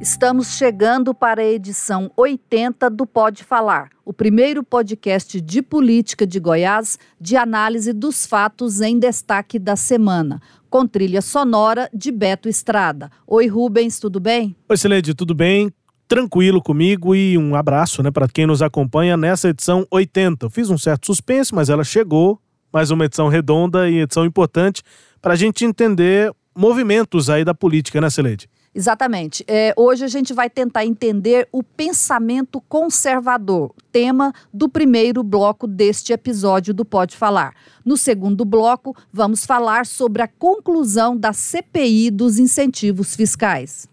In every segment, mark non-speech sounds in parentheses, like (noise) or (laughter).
Estamos chegando para a edição 80 do Pode Falar, o primeiro podcast de política de Goiás de análise dos fatos em destaque da semana, com trilha sonora de Beto Estrada. Oi, Rubens, tudo bem? Oi, Celede, tudo bem? Tranquilo comigo e um abraço né, para quem nos acompanha nessa edição 80. Eu fiz um certo suspense, mas ela chegou. Mais uma edição redonda e edição importante para a gente entender movimentos aí da política, né, Celede? Exatamente. É, hoje a gente vai tentar entender o pensamento conservador, tema do primeiro bloco deste episódio do Pode Falar. No segundo bloco, vamos falar sobre a conclusão da CPI dos incentivos fiscais.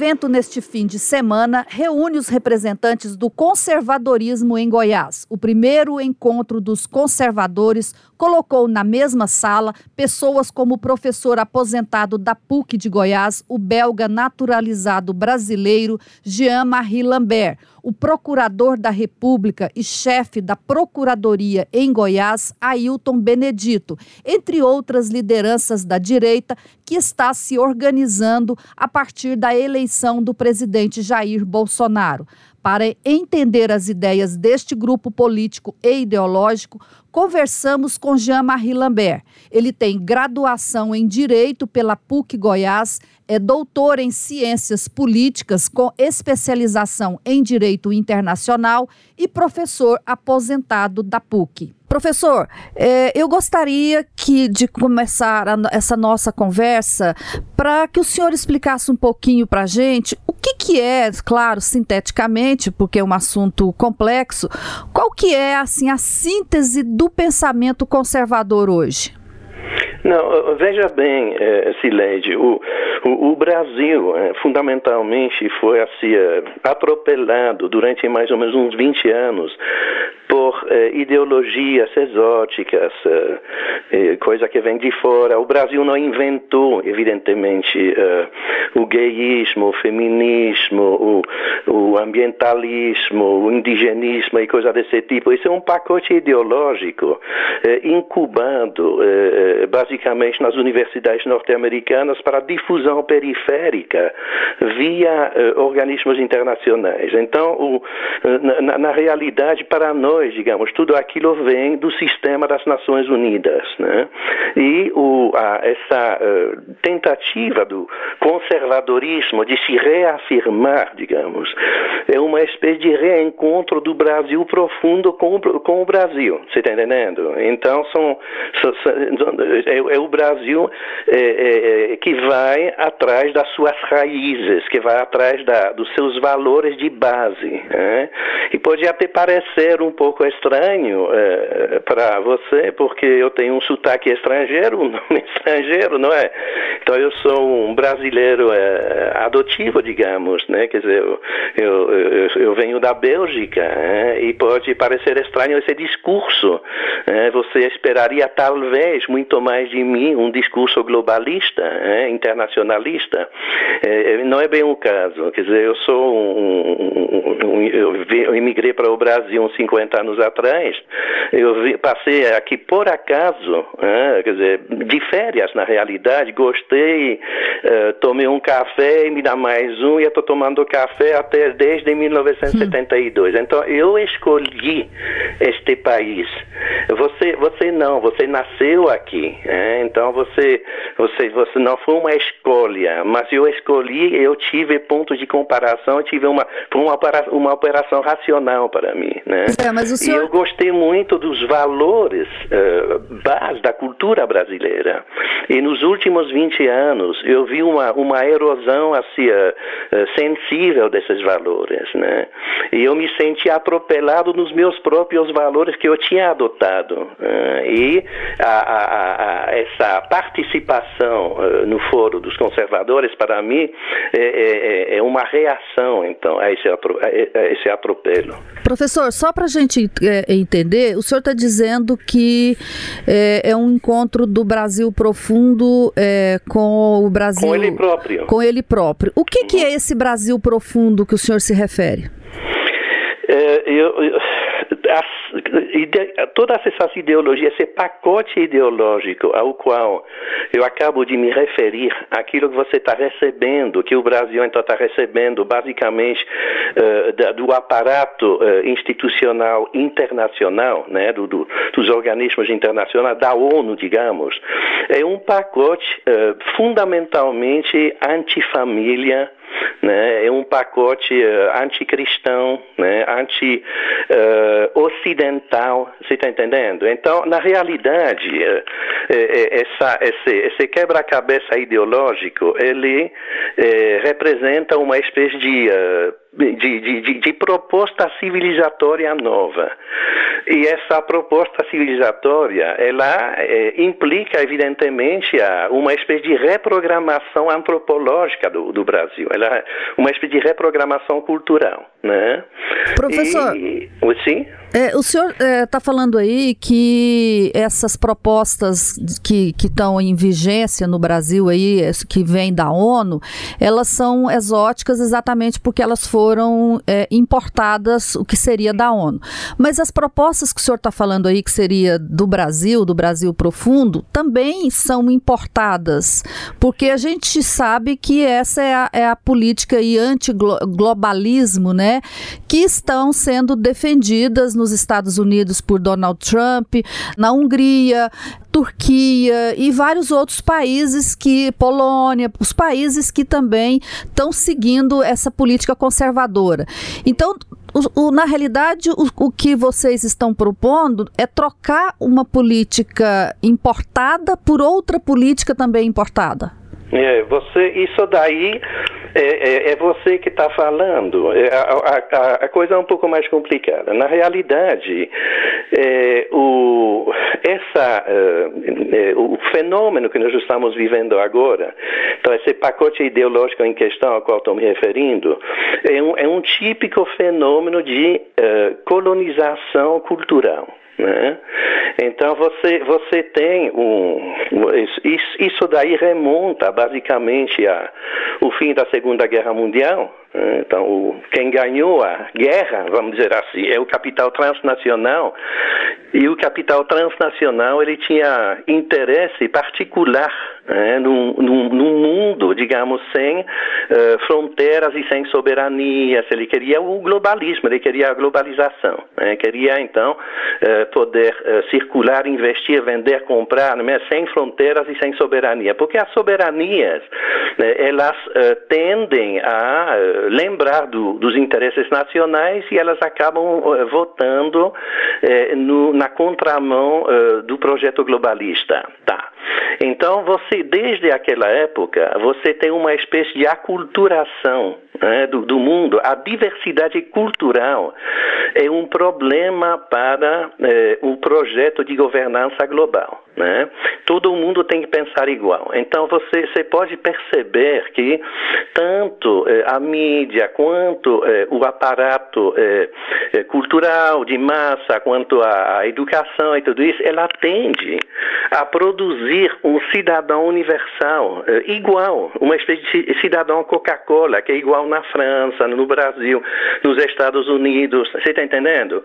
Evento neste fim de semana reúne os representantes do conservadorismo em Goiás. O primeiro encontro dos conservadores colocou na mesma sala pessoas como o professor aposentado da PUC de Goiás, o belga naturalizado brasileiro Jean-Marie Lambert, o procurador da República e chefe da Procuradoria em Goiás, Ailton Benedito, entre outras lideranças da direita que está se organizando a partir da eleição do presidente Jair Bolsonaro. Para entender as ideias deste grupo político e ideológico, conversamos com Jean-Marie Lambert. Ele tem graduação em Direito pela PUC Goiás, é doutor em Ciências Políticas com especialização em Direito Internacional e professor aposentado da PUC. Professor, é, eu gostaria que de começar a, essa nossa conversa para que o senhor explicasse um pouquinho para a gente o que, que é, claro, sinteticamente, porque é um assunto complexo, qual que é assim a síntese do pensamento conservador hoje? Não, veja bem, Sileide, o, o, o, Brasil é, fundamentalmente foi assim, atropelado durante mais ou menos uns 20 anos por é, ideologias exóticas, é, é, coisa que vem de fora. O Brasil não inventou, evidentemente, o gayismo, o feminismo, o, o ambientalismo, o indigenismo e coisa desse tipo. Isso é um pacote ideológico incubado basicamente nas universidades norte-americanas para difusão periférica via organismos internacionais. Então, o, na, na realidade, para nós, digamos, tudo aquilo vem do sistema das Nações Unidas. Né? E o, a, essa uh, tentativa do conservadorismo de se reafirmar, digamos, é uma espécie de reencontro do Brasil profundo com, com o Brasil. Você está entendendo? Então, são, são, são é, é, o Brasil é, é, é, que vai atrás das suas raízes, que vai atrás da, dos seus valores de base. Né? E pode até parecer um pouco pouco estranho é, para você, porque eu tenho um sotaque estrangeiro, um (laughs) nome estrangeiro, não é? Então eu sou um brasileiro é, adotivo, digamos, né? Quer dizer, eu, eu, eu, eu venho da Bélgica é, e pode parecer estranho esse discurso. É, você esperaria talvez muito mais de mim um discurso globalista, é, internacionalista. Não é bem o caso. Quer dizer, eu sou um, um, um eu, imigrei para o Brasil uns 50 anos atrás, eu vi, passei aqui por acaso, né, quer dizer, de férias na realidade, gostei, uh, tomei um café e me dá mais um e eu estou tomando café até desde 1972. Hum. Então eu escolhi este país. Você, você não, você nasceu aqui, né? então você, você, você não foi uma escolha, mas eu escolhi, eu tive pontos de comparação, eu tive uma, uma, uma operação racional para mim, né? É, senhor... E eu gostei muito dos valores uh, base da cultura brasileira. E nos últimos 20 anos eu vi uma, uma erosão assim, uh, sensível desses valores. né? E eu me senti atropelado nos meus próprios valores que eu tinha adotado. Uh, e a, a, a, essa participação no foro dos conservadores, para mim, é, é, é uma reação, então, a esse, a esse atropelo. Professor, só para a gente é, entender, o senhor está dizendo que é, é, um encontro do Brasil profundo é, com o Brasil. Com ele próprio. Com ele próprio. O que, uhum. que é esse Brasil profundo que o senhor se refere? É, eu, eu todas essas ideologias, esse pacote ideológico ao qual eu acabo de me referir, aquilo que você está recebendo, que o Brasil então está recebendo basicamente uh, do aparato uh, institucional internacional, né, do, do, dos organismos internacionais, da ONU, digamos, é um pacote uh, fundamentalmente antifamília, né, é um pacote uh, anticristão, né, anti-ocidental, uh, você está entendendo? Então, na realidade, uh, essa, esse, esse quebra-cabeça ideológico, ele representa uma espécie de de, de, de, proposta civilizatória nova. E essa proposta civilizatória, ela é, implica, evidentemente, uma espécie de reprogramação antropológica do, do Brasil, ela é uma espécie de reprogramação cultural. Né? Professor, e, sim? É, o senhor está é, falando aí que essas propostas que estão em vigência no Brasil aí, que vêm da ONU, elas são exóticas exatamente porque elas foram é, importadas, o que seria da ONU. Mas as propostas que o senhor está falando aí, que seria do Brasil, do Brasil profundo, também são importadas, porque a gente sabe que essa é a, é a política anti-globalismo, né, que estão sendo defendidas nos Estados Unidos por Donald Trump, na Hungria, Turquia e vários outros países que Polônia, os países que também estão seguindo essa política conservadora. Então, o, o, na realidade, o, o, que vocês estão propondo é trocar uma política importada por outra política também importada. É, você, isso daí é, é, é você que está falando. É, a, a, a, coisa é um pouco mais complicada. Na realidade, é, o, essa, é, o fenômeno que nós estamos vivendo agora, então esse pacote ideológico em questão ao qual estou me referindo, é um, é um típico fenômeno de colonização cultural. Né? Então você, você tem um. Isso, isso daí remonta basicamente ao fim da Segunda Guerra Mundial. Então, quem ganhou a guerra, vamos dizer assim, é o capital transnacional. E o capital transnacional ele tinha interesse particular né, num, num, num, mundo, digamos, sem uh, fronteiras e sem soberanias. Ele queria o globalismo, ele queria a globalização. Né, queria, então, uh, poder uh, circular, investir, vender, comprar, né, sem fronteiras e sem soberania. Porque as soberanias, né, elas tendem a lembrar do, dos interesses nacionais e elas acabam votando no, na contramão do projeto globalista. Tá. Então, você, desde aquela época, você tem uma espécie de aculturação né, do, do, mundo. A diversidade cultural é um problema para é, o projeto de governança global. Né? Todo mundo tem que pensar igual. Então, você, você pode perceber que tanto é, a mídia quanto é, o aparato é, é, cultural de massa, quanto a, educação e tudo isso, ela tende a produzir um cidadão universal uh, igual, uma espécie de cidadão Coca-Cola, que é igual na França, no Brasil, nos Estados Unidos. Você está entendendo?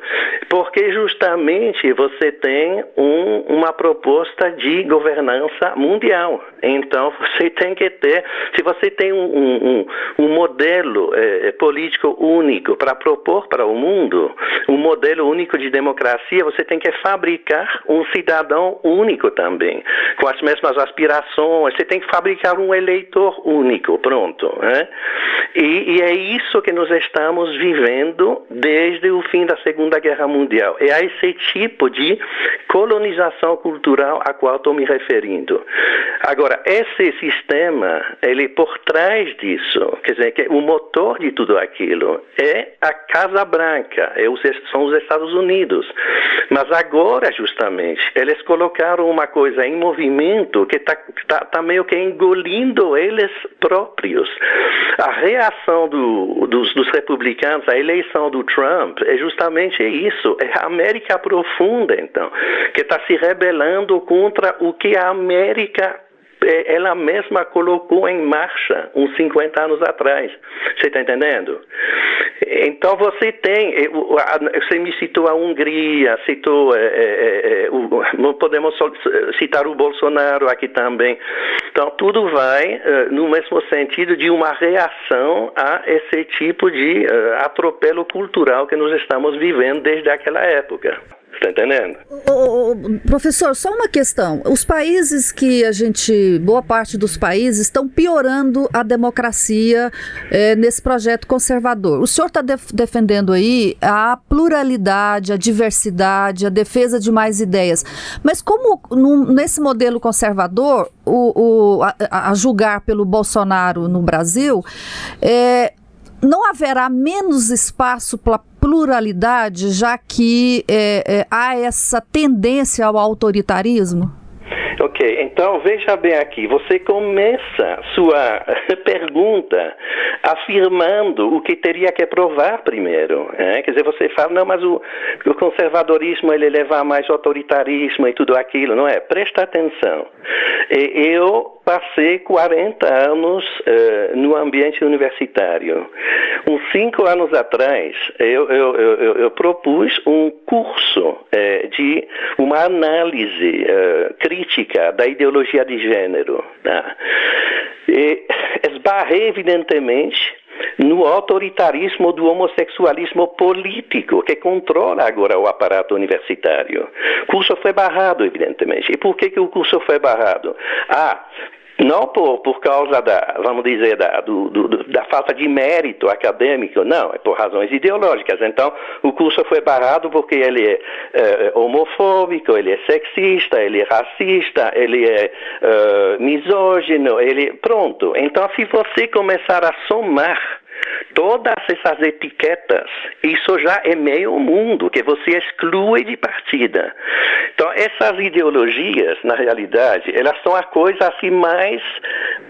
Porque justamente você tem um, uma proposta de governança mundial. Então (laughs) você tem que ter, se você tem um, um, um modelo eh, político único para propor para o mundo, um modelo único de democracia, você tem que fabricar um cidadão único também, com as mesmas aspirações, você tem que fabricar um eleitor único, pronto. Né? E, e, é isso que nós estamos vivendo desde o fim da Segunda Guerra Mundial. É esse tipo de colonização cultural cultural a qual estou me referindo. Agora, esse sistema, ele por trás disso, quer dizer, que o motor de tudo aquilo é a Casa Branca, é os, são os Estados Unidos. Mas agora, justamente, eles colocaram uma coisa em movimento que está tá, tá meio que engolindo eles próprios. A reação do, dos, dos republicanos à eleição do Trump é justamente isso, é a América profunda, então, que está se rebelando contra o que a América é, ela mesma colocou em marcha uns 50 anos atrás. Você está entendendo? Então você tem, é, você me citou a Hungria, citou, é, é, é, podemos citar o Bolsonaro aqui também. Então tudo vai no mesmo sentido de uma reação a esse tipo de atropelo cultural que nós estamos vivendo desde aquela época. Está entendendo? professor, só uma questão. Os países que a gente, boa parte dos países, estão piorando a democracia é, nesse projeto conservador. O senhor está def defendendo aí a pluralidade, a diversidade, a defesa de mais ideias. Mas como num, nesse modelo conservador, o, o a, a, julgar pelo Bolsonaro no Brasil, é, não haverá menos espaço para pluralidade, já que é, é, há essa tendência ao autoritarismo? Ok, então veja bem aqui, você começa sua (laughs) pergunta afirmando o que teria que provar primeiro. É? Quer dizer, você fala, não, mas o, o, conservadorismo ele leva mais autoritarismo e tudo aquilo, não é? Presta atenção. Eu passei 40 anos uh, no ambiente universitário. Uns cinco anos atrás, eu, eu, eu, eu propus um curso uh, de uma análise uh, crítica da ideologia de gênero. Tá? E esbarrei, evidentemente, no autoritarismo do homossexualismo político que controla agora o aparato universitário. O curso foi barrado, evidentemente. E por que, que o curso foi barrado? Ah, não por, por causa da, vamos dizer, da, do, do, da falta de mérito acadêmico, não, é por razões ideológicas. Então, o curso foi barrado porque ele é, é homofóbico, ele é sexista, ele é racista, ele é uh, misógino, ele. Pronto. Então, se você começar a somar Todas essas etiquetas, isso já é meio mundo que você exclui de partida. Então, essas ideologias, na realidade, elas são a coisa assim mais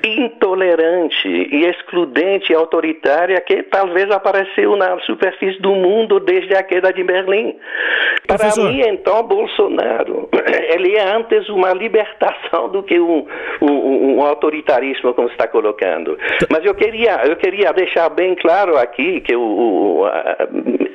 intolerante e excludente e autoritária que talvez apareceu na superfície do mundo desde a queda de Berlim. Para Professor. mim, então, Bolsonaro, (clears throat) ele é antes uma libertação do que um, um, um autoritarismo, como está colocando. Mas eu queria, eu queria deixar bem claro aqui que o, o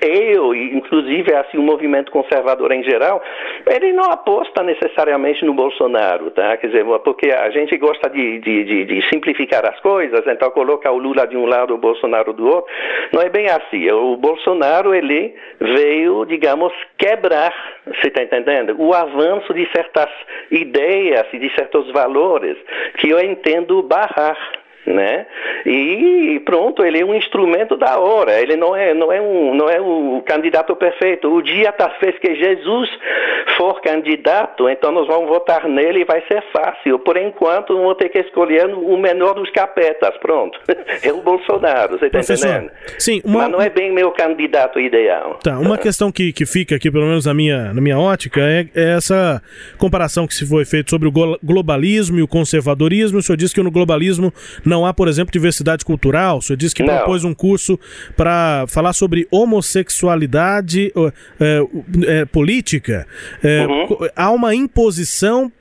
eu, inclusive assim, o movimento conservador em geral, ele não aposta necessariamente no Bolsonaro, tá? Quer dizer, porque a gente gosta de, de, de, de simplificar as coisas, então coloca o Lula de um lado, o Bolsonaro do outro. Não é bem assim. O Bolsonaro, ele veio, digamos, quebrar, você está entendendo? O avanço de certas ideias e de certos valores que eu entendo barrar né? E pronto, ele é um instrumento da hora. Ele não é, não é um, não é o candidato perfeito. O dia está fez que Jesus for candidato, então nós vamos votar nele e vai ser fácil. Por enquanto, vamos ter que escolher o menor dos capetas. Pronto, (laughs) é o Bolsonaro. Você está entendendo? Sim, uma... Mas não é bem meu candidato ideal. Tá, uma questão que, que fica aqui, pelo menos na minha, na minha ótica, é, é essa comparação que se foi feita sobre o globalismo e o conservadorismo. O senhor disse que no globalismo não há, por exemplo, diversidade cultural. O senhor disse que não. propôs um curso para falar sobre homossexualidade é, é, política. É, uhum. Há uma imposição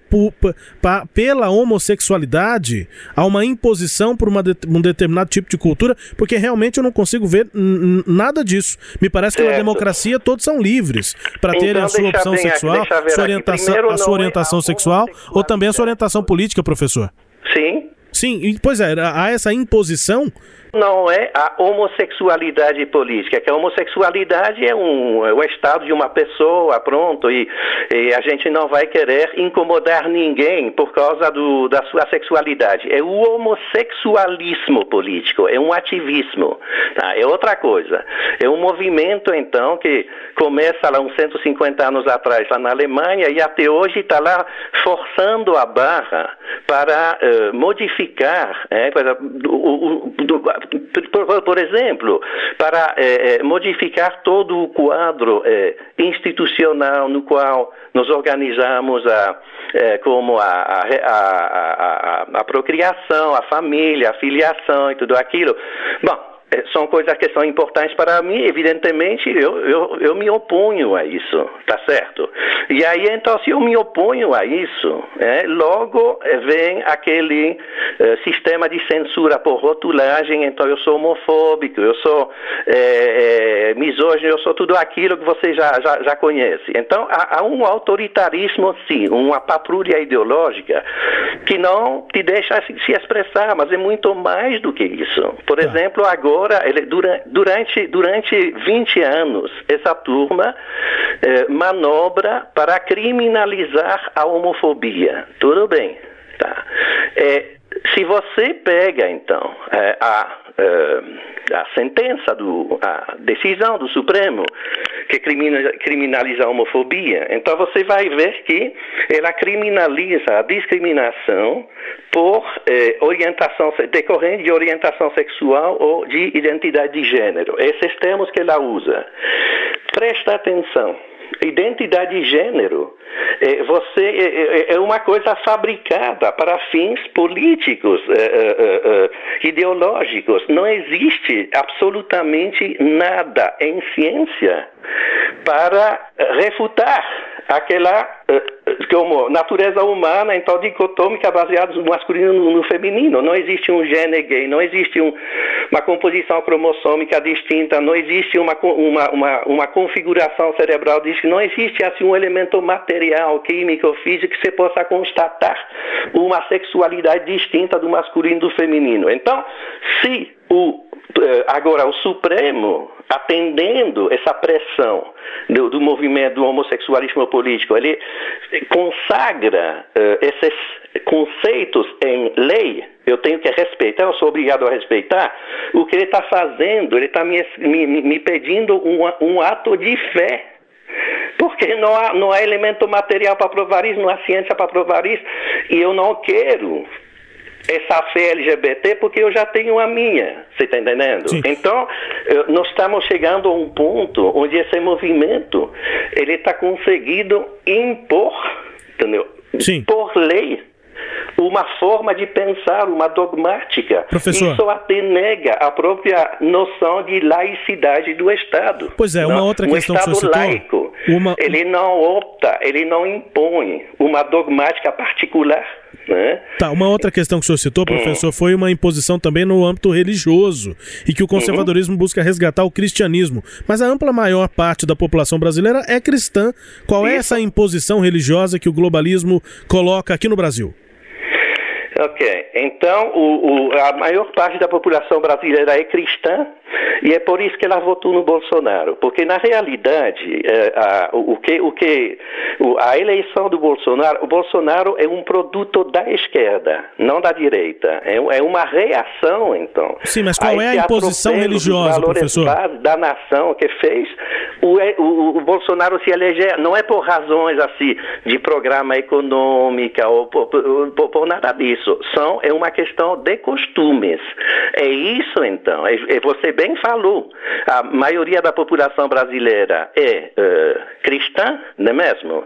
pela homossexualidade, há uma imposição por uma de, um determinado tipo de cultura, porque realmente eu não consigo ver nada disso. Me parece que na democracia todos são livres para então, terem a sua opção bem, sexual, sua orientação, a sua orientação sexual ou também a sua orientação política, professor. Sim. Sim, pois é, há essa imposição Não é a homossexualidade política, que a homossexualidade é um é o estado de uma pessoa, pronto, e, e, a gente não vai querer incomodar ninguém por causa do, da sua sexualidade. É o homossexualismo político, é um ativismo, tá? é outra coisa. É um movimento, então, que começa lá uns 150 anos atrás, lá na Alemanha, e até hoje está lá forçando a barra para uh, modificar, é, para, o, o, por, por, exemplo, para é, modificar todo o quadro é, institucional no qual nos organizamos a, é, como a, a, a, a, procriação, a família, a filiação e tudo aquilo. Bom, são coisas que são importantes para mim, evidentemente eu, eu, eu me oponho a isso, tá certo? E aí então, se eu me oponho a isso, é, logo é, vem aquele é, sistema de censura por rotulagem, então eu sou homofóbico, eu sou é, é, misógino, eu sou tudo aquilo que você já, já, já conhece. Então há, há um autoritarismo, sim, uma patrulha ideológica que não te deixa se expressar, mas é muito mais do que isso. Por tá. exemplo, agora agora, ele, durante, durante 20 anos, essa turma eh, manobra para criminalizar a homofobia. Tudo bem. Tá? Eh, se você pega, então, eh, a, a sentença, do, a decisão do Supremo que criminaliza a homofobia, então você vai ver que ela criminaliza a discriminação por eh, orientação decorrente de orientação sexual ou de identidade de gênero. Esses termos que ela usa. Presta atenção. Identidade de gênero é, você é, é, é, uma coisa fabricada para fins políticos, ideológicos. Não existe absolutamente nada em ciência para refutar aquela eh, como natureza humana, então dicotômica baseada no masculino e no feminino. Não existe um gene gay, não existe um, uma composição cromossômica distinta, não existe uma, uma, uma, uma configuração cerebral distinta, não existe assim um elemento material, químico, físico que você possa constatar uma sexualidade distinta do masculino e do feminino. Então, se o eh, agora o Supremo atendendo essa pressão do, do, movimento do homossexualismo político, ele consagra uh, esses conceitos em lei, eu tenho que respeitar, eu sou obrigado a respeitar, o que ele está fazendo, ele está me, me, me, pedindo um, um ato de fé. Porque não há, não há elemento material para provar isso, não há ciência para provar isso, e eu não quero essa fé LGBT porque eu já tenho a minha, você está entendendo? Sim. Então, nós estamos chegando a um ponto onde esse movimento ele está conseguindo impor, entendeu? Sim. Por lei, uma forma de pensar, uma dogmática. Professor. Isso até nega a própria noção de laicidade do Estado. Pois é, uma não? outra questão um Estado que o laico, uma... ele não opta, ele não impõe uma dogmática particular. Né? Tá, uma outra questão que o senhor citou, professor, foi uma imposição também no âmbito religioso e que o conservadorismo uhum. busca resgatar o cristianismo. Mas a ampla maior parte da população brasileira é cristã. Qual é essa imposição religiosa que o globalismo coloca aqui no Brasil? Ok, então o, o, a maior parte da população brasileira é cristã e é por isso que ela votou no Bolsonaro, porque na realidade é, a, o que, o que a eleição do Bolsonaro, o Bolsonaro é um produto da esquerda, não da direita, é, é uma reação então. Sim, mas qual é a imposição religiosa, professor? Da nação que fez o, o, o, Bolsonaro se eleger, não é por razões assim de programa econômica ou por, por, por nada disso isso. São, é uma questão de costumes. É isso, então. É, é, você bem falou. A maioria da população brasileira é uh, cristã, não é mesmo?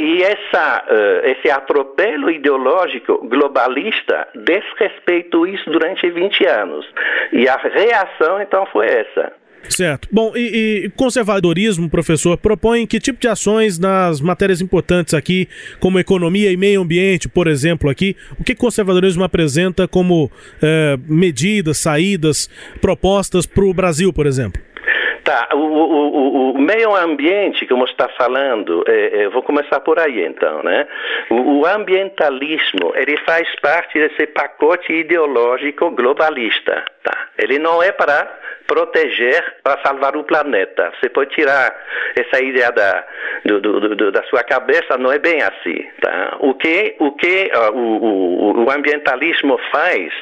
E essa, uh, esse atropelo ideológico globalista desrespeitou isso durante 20 anos. E a reação, então, foi essa. Certo. Bom, e, e, conservadorismo, professor, propõe que tipo de ações nas matérias importantes aqui, como economia e meio ambiente, por exemplo, aqui, o que conservadorismo apresenta como eh, medidas, saídas, propostas para o Brasil, por exemplo? Tá, o, o, o, meio ambiente, como está falando, é, é, vou começar por aí então, né? O, o, ambientalismo, ele faz parte desse pacote ideológico globalista, tá? Ele não é para proteger para salvar o planeta. Você pode tirar essa ideia da, do, do, do, da sua cabeça, não é bem assim. Tá? O que, o, que uh, o, o, o, ambientalismo faz,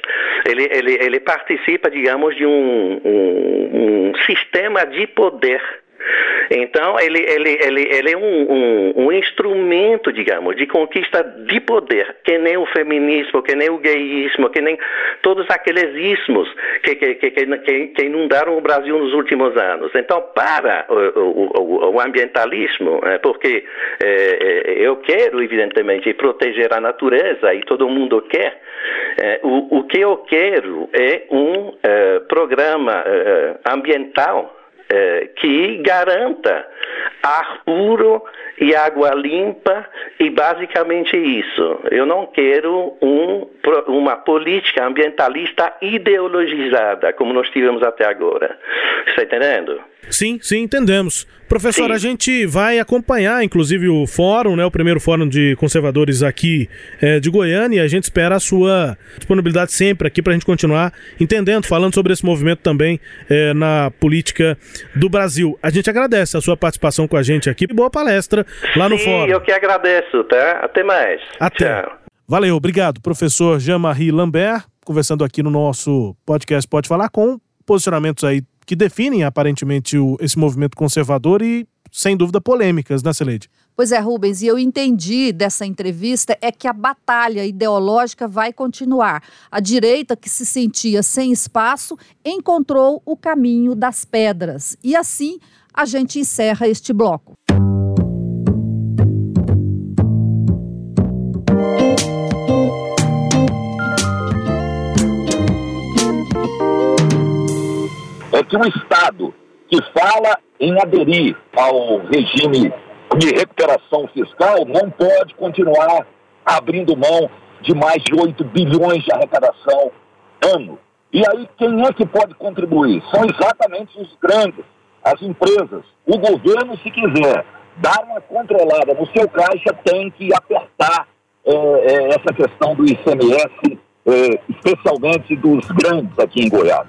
ele, ele, ele participa, digamos, de um, um, um sistema de poder então, ele, ele, ele, ele é um, um, um, instrumento, digamos, de conquista de poder, que nem o feminismo, que nem o gayismo, que nem todos aqueles ismos que, que, que, que inundaram o Brasil nos últimos anos. Então, para o, o, o ambientalismo, é, porque é, eu quero, evidentemente, proteger a natureza e todo mundo quer, é, o, o que eu quero é um é, programa é, ambiental eh, que garanta ar puro e água limpa e basicamente isso. Eu não quero um, uma política ambientalista ideologizada como nós tivemos até agora. Está entendendo? Sim, sim, entendemos. Professor, sim. a gente vai acompanhar, inclusive, o fórum, né, o primeiro fórum de conservadores aqui é, de Goiânia, e a gente espera a sua disponibilidade sempre aqui para a gente continuar entendendo, falando sobre esse movimento também é, na política do Brasil. A gente agradece a sua participação com a gente aqui. Boa palestra lá sim, no fórum. eu que agradeço, tá? Até mais. Até. Tchau. Valeu, obrigado. Professor Jean-Marie Lambert, conversando aqui no nosso podcast Pode Falar, com posicionamentos aí que definem aparentemente o, esse movimento conservador e, sem dúvida, polêmicas, né, Celeide? Pois é, Rubens, e eu entendi dessa entrevista é que a batalha ideológica vai continuar. A direita, que se sentia sem espaço, encontrou o caminho das pedras. E assim a gente encerra este bloco. É que o Estado que fala em aderir ao regime de recuperação fiscal não pode continuar abrindo mão de mais de 8 bilhões de arrecadação ano. E aí, quem é que pode contribuir? São exatamente os grandes, as empresas. O governo, se quiser dar uma controlada no seu caixa, tem que apertar é, é, essa questão do ICMS, é, especialmente dos grandes aqui em Goiás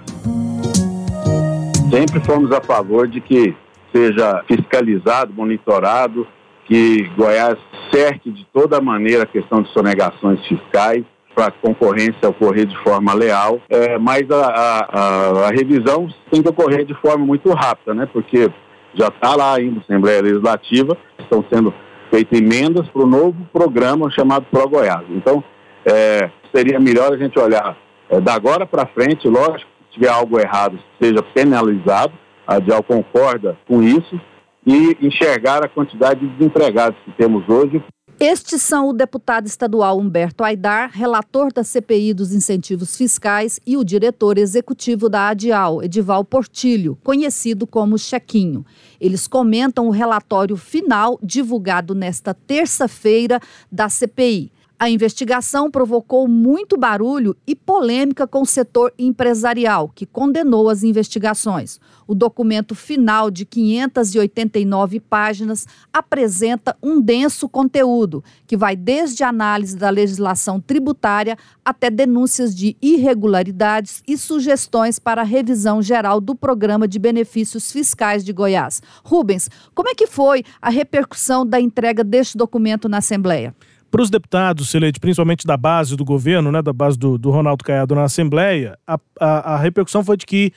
sempre fomos a favor de que seja fiscalizado, monitorado, que Goiás certe de toda maneira a questão de sonegações fiscais para a concorrência ocorrer de forma leal, é, mas a, a, a, revisão tem que ocorrer de forma muito rápida, né? Porque já está lá ainda a Assembleia Legislativa, estão sendo feitas emendas para o novo programa chamado Pro Goiás. Então, é, seria melhor a gente olhar é, da agora para frente, lógico, tiver algo errado, seja penalizado. A DIAL concorda com isso e enxergar a quantidade de desempregados que temos hoje. Estes são o deputado estadual Humberto Aidar, relator da CPI dos incentivos fiscais, e o diretor executivo da ADIAL, Edival Portilho, conhecido como Chequinho. Eles comentam o relatório final divulgado nesta terça-feira da CPI. A investigação provocou muito barulho e polêmica com o setor empresarial, que condenou as investigações. O documento final, de 589 páginas, apresenta um denso conteúdo, que vai desde análise da legislação tributária até denúncias de irregularidades e sugestões para a revisão geral do Programa de Benefícios Fiscais de Goiás. Rubens, como é que foi a repercussão da entrega deste documento na Assembleia? Para os deputados, Celede, principalmente da base do governo, né, da base do, do Ronaldo Caiado na Assembleia, a, a, a repercussão foi de que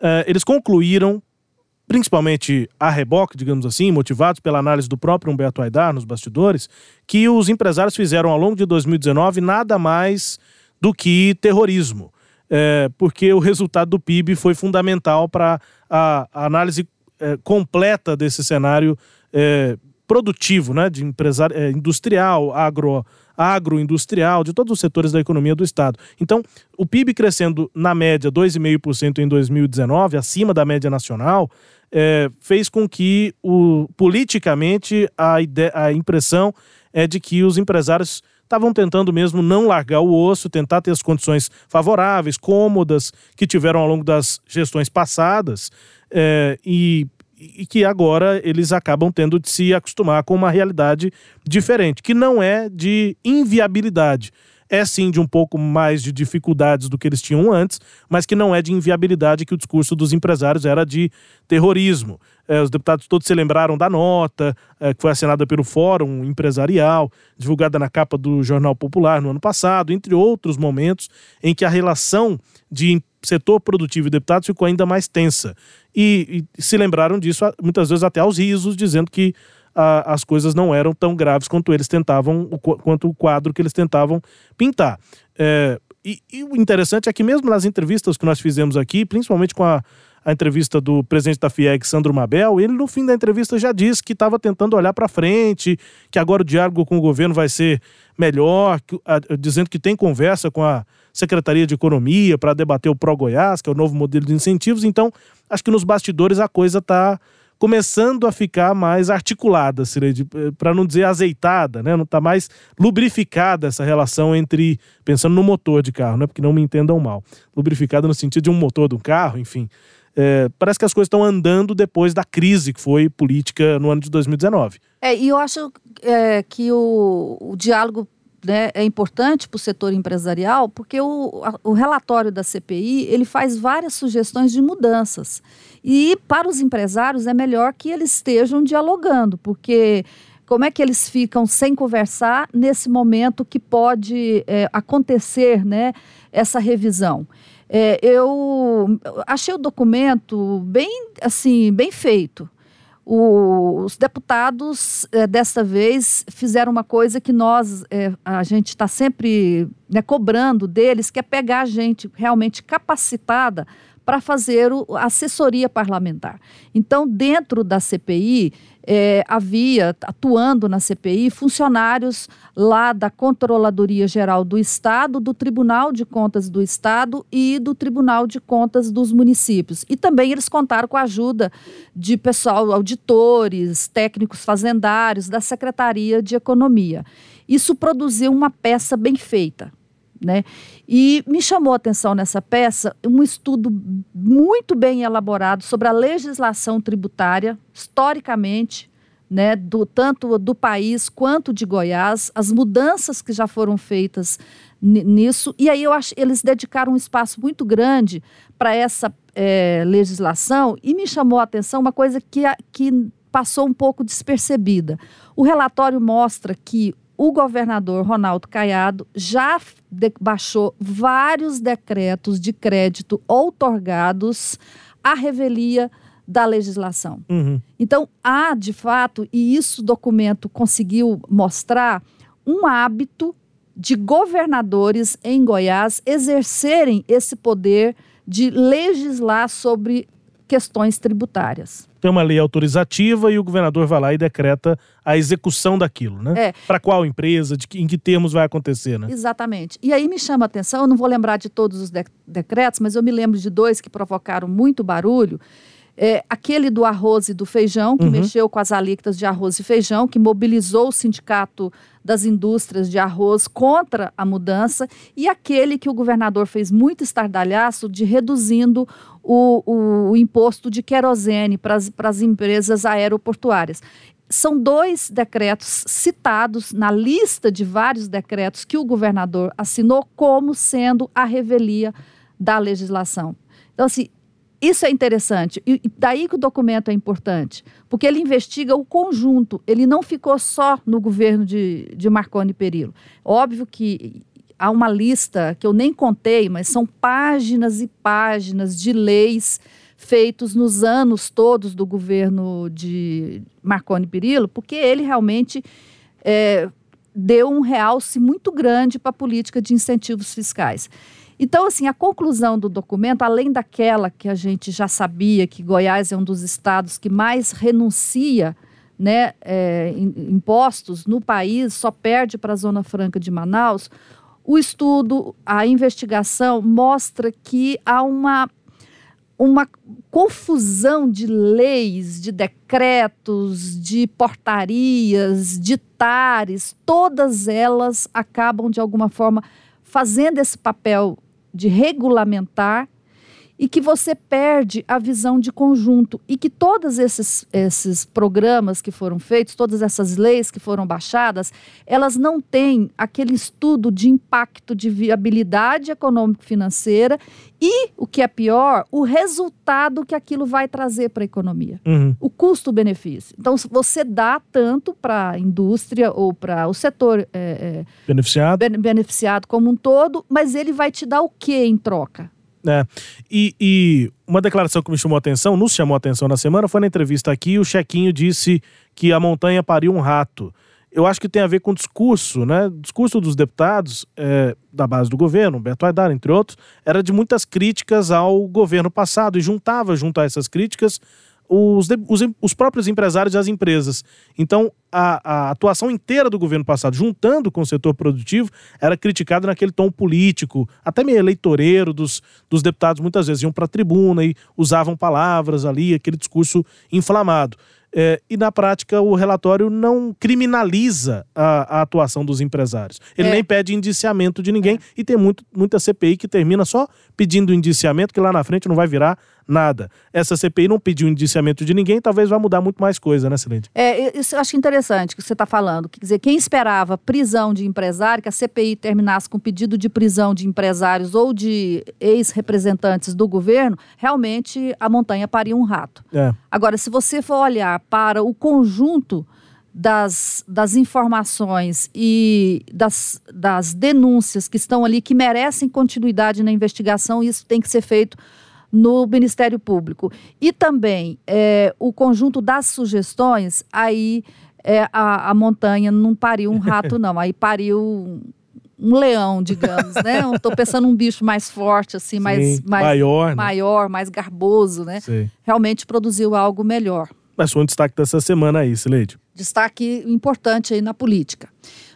uh, eles concluíram, principalmente a reboque, digamos assim, motivados pela análise do próprio Humberto Aidar nos bastidores, que os empresários fizeram ao longo de 2019 nada mais do que terrorismo. É, porque o resultado do PIB foi fundamental para a, a, análise é, completa desse cenário é, produtivo, né, de empresário, é, industrial, agro, agroindustrial, de todos os setores da economia do Estado. Então, o PIB crescendo na média 2,5% em 2019, acima da média nacional, é, fez com que, o, politicamente, a, a impressão é de que os empresários estavam tentando mesmo não largar o osso, tentar ter as condições favoráveis, cômodas, que tiveram ao longo das gestões passadas, é, e, e que agora eles acabam tendo de se acostumar com uma realidade diferente, que não é de inviabilidade é sim de um pouco mais de dificuldades do que eles tinham antes, mas que não é de inviabilidade que o discurso dos empresários era de terrorismo. É, os deputados todos se lembraram da nota é, que foi assinada pelo Fórum Empresarial, divulgada na capa do Jornal Popular no ano passado, entre outros momentos em que a relação de setor produtivo e deputados ficou ainda mais tensa. E, e se lembraram disso muitas vezes até aos risos, dizendo que a, as coisas não eram tão graves quanto eles tentavam, o, quanto o quadro que eles tentavam pintar. É, e, e, o interessante é que mesmo nas entrevistas que nós fizemos aqui, principalmente com a, a entrevista do presidente da FIEG, Sandro Mabel, ele no fim da entrevista já disse que estava tentando olhar para frente, que agora o diálogo com o governo vai ser melhor, que, a, dizendo que tem conversa com a Secretaria de Economia para debater o Pro Goiás, que é o novo modelo de incentivos. Então, acho que nos bastidores a coisa está começando a ficar mais articulada, para não dizer azeitada, né? Não está mais lubrificada essa relação entre, pensando no motor de carro, né? Porque não me entendam mal. Lubrificada no sentido de um motor de um carro, enfim. É, parece que as coisas estão andando depois da crise que foi política no ano de 2019. É, e eu acho é, que o, o diálogo né, é importante para o setor empresarial, porque o, o relatório da CPI ele faz várias sugestões de mudanças. E para os empresários é melhor que eles estejam dialogando, porque como é que eles ficam sem conversar nesse momento que pode é, acontecer né, essa revisão? É, eu achei o documento bem assim bem feito. O, os deputados, é, desta vez, fizeram uma coisa que nós, é, a gente está sempre né, cobrando deles, que é pegar gente realmente capacitada para fazer a assessoria parlamentar. Então, dentro da CPI, é, havia, atuando na CPI, funcionários lá da Controladoria Geral do Estado, do Tribunal de Contas do Estado e do Tribunal de Contas dos municípios. E também eles contaram com a ajuda de pessoal, auditores, técnicos fazendários, da Secretaria de Economia. Isso produziu uma peça bem feita. Né? E me chamou a atenção nessa peça um estudo muito bem elaborado sobre a legislação tributária, historicamente, né, do, tanto do país quanto de Goiás, as mudanças que já foram feitas nisso. E aí eu acho eles dedicaram um espaço muito grande para essa é, legislação e me chamou a atenção uma coisa que, que passou um pouco despercebida. O relatório mostra que o governador Ronaldo Caiado já baixou vários decretos de crédito outorgados à revelia da legislação. Uhum. Então, há, de fato, e isso o documento conseguiu mostrar, um hábito de governadores em Goiás exercerem esse poder de legislar sobre questões tributárias. Tem uma lei autorizativa e o governador vai lá e decreta a execução daquilo, né? É. Para qual empresa, de que, em que termos vai acontecer, né? Exatamente. E aí me chama a atenção, eu não vou lembrar de todos os de decretos, mas eu me lembro de dois que provocaram muito barulho. É, aquele do arroz e do feijão, que uhum. mexeu com as alíquotas de arroz e feijão, que mobilizou o sindicato das indústrias de arroz contra a mudança, e aquele que o governador fez muito estardalhaço de reduzindo o, o, o imposto de querosene para as empresas aeroportuárias. São dois decretos citados na lista de vários decretos que o governador assinou como sendo a revelia da legislação. Então, assim, isso é interessante. E daí que o documento é importante, porque ele investiga o conjunto. Ele não ficou só no governo de, de Marconi Perillo. Óbvio que há uma lista que eu nem contei, mas são páginas e páginas de leis feitos nos anos todos do governo de Marconi Perillo, porque ele realmente é, deu um realce muito grande para a política de incentivos fiscais. Então, assim, a conclusão do documento, além daquela que a gente já sabia que Goiás é um dos estados que mais renuncia né, é, impostos no país, só perde para a Zona Franca de Manaus, o estudo, a investigação mostra que há uma, uma confusão de leis, de decretos, de portarias, de tares, todas elas acabam de alguma forma fazendo esse papel de regulamentar e que você perde a visão de conjunto e que todos esses, esses programas que foram feitos, todas essas leis que foram baixadas, elas não têm aquele estudo de impacto de viabilidade econômico-financeira e, o que é pior, o resultado que aquilo vai trazer para a economia. Uhum. O custo-benefício. Então, se você dá tanto para a indústria ou para o setor é, é, Beneficiado. ben- beneficiado como um todo, mas ele vai te dar o que em troca? É. E, e uma declaração que me chamou a atenção, nos chamou a atenção na semana, foi na entrevista aqui, o Chequinho disse que a montanha pariu um rato. Eu acho que tem a ver com o discurso, né? O discurso dos deputados é, da base do governo, Beto Aidar, entre outros, era de muitas críticas ao governo passado e juntava junto a essas críticas os, os, os próprios empresários e as empresas. Então, a, a atuação inteira do governo passado, juntando com o setor produtivo, era criticada naquele tom político, até meio eleitoreiro dos, dos deputados, muitas vezes iam para a tribuna e usavam palavras ali, aquele discurso inflamado. É, e na prática o relatório não criminaliza a, a atuação dos empresários. Ele É. nem pede indiciamento de ninguém e tem muito, muita CPI que termina só pedindo indiciamento, que lá na frente não vai virar nada. Essa CPI não pediu indiciamento de ninguém, talvez vá mudar muito mais coisa, né, Silente? É, isso eu acho interessante que você está falando. Quer dizer, quem esperava prisão de empresário, que a CPI terminasse com pedido de prisão de empresários ou de ex-representantes do governo, realmente a montanha paria um rato. É. Agora, se você for olhar para o conjunto das, das informações e das, das denúncias que estão ali, que merecem continuidade na investigação, isso tem que ser feito no Ministério Público. E também é, o conjunto das sugestões, aí é, a, a montanha não pariu um (laughs) rato, não, aí pariu um, um leão, digamos, né? Estou pensando num bicho mais forte, assim, mais, Sim, mais maior, né? maior, mais garboso, né? Sei. realmente produziu algo melhor. Mas foi um destaque dessa semana aí, Sileide. Destaque importante aí na política.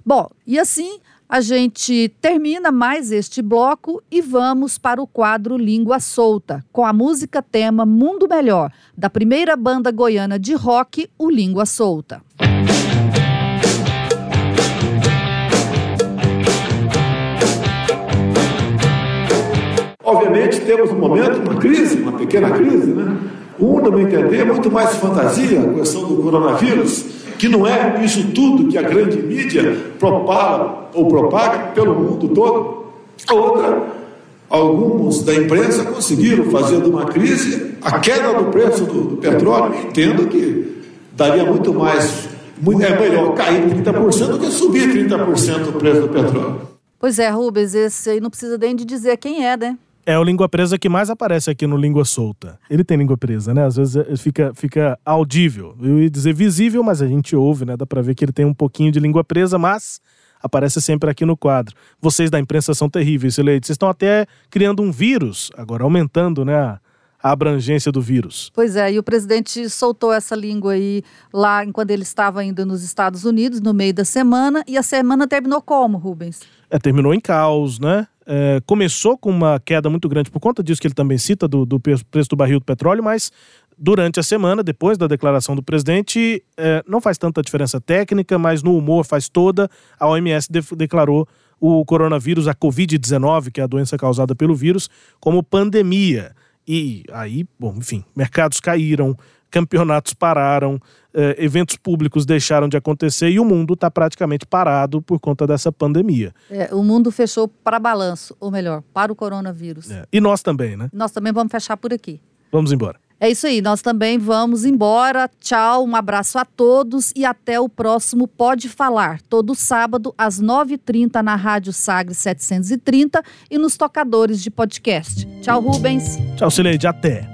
Bom, e assim a gente termina mais este bloco e vamos para o quadro Língua Solta, com a música tema Mundo Melhor, da primeira banda goiana de rock, o Língua Solta. Obviamente temos um momento, uma crise, uma pequena crise, né? Um, no meu entender, é muito mais fantasia a questão do coronavírus, que não é isso tudo que a grande mídia propala ou propaga pelo mundo todo. A outra, alguns da imprensa conseguiram fazer de uma crise a queda do preço do, do petróleo. Entendo que daria muito mais, é melhor cair 30% do que subir 30% o preço do petróleo. Pois é, Rubens, esse aí não precisa nem de dizer quem é, né? É o língua presa que mais aparece aqui no Língua Solta. Ele tem língua presa, né? Às vezes é- fica, fica audível. Eu ia dizer visível, mas a gente ouve, né? Dá pra ver que ele tem um pouquinho de língua presa, mas aparece sempre aqui no quadro. Vocês da imprensa são terríveis, Sileide. Vocês estão até criando um vírus, agora aumentando, né? A, abrangência do vírus. Pois é, e o presidente soltou essa língua aí lá enquanto ele estava ainda nos Estados Unidos, no meio da semana, e a semana terminou como, Rubens? É, terminou em caos, né? É, começou com uma queda muito grande por conta disso que ele também cita, do, do preço do barril do petróleo, mas durante a semana, depois da declaração do presidente, é, não faz tanta diferença técnica, mas no humor faz toda. A OMS def- declarou o coronavírus, a Covid-19, que é a doença causada pelo vírus, como pandemia. E aí, bom, enfim, mercados caíram, campeonatos pararam, eh, eventos públicos deixaram de acontecer e o mundo está praticamente parado por conta dessa pandemia. É, o mundo fechou para balanço, ou melhor, para o coronavírus. É, E nós também, né? Nós também vamos fechar por aqui. Vamos embora. É isso aí, nós também vamos embora. Tchau, um abraço a todos e até o próximo Pode Falar, todo sábado às 9h30 na Rádio Sagres 730 e nos tocadores de podcast. Tchau, Rubens. Tchau, Sileide. Até.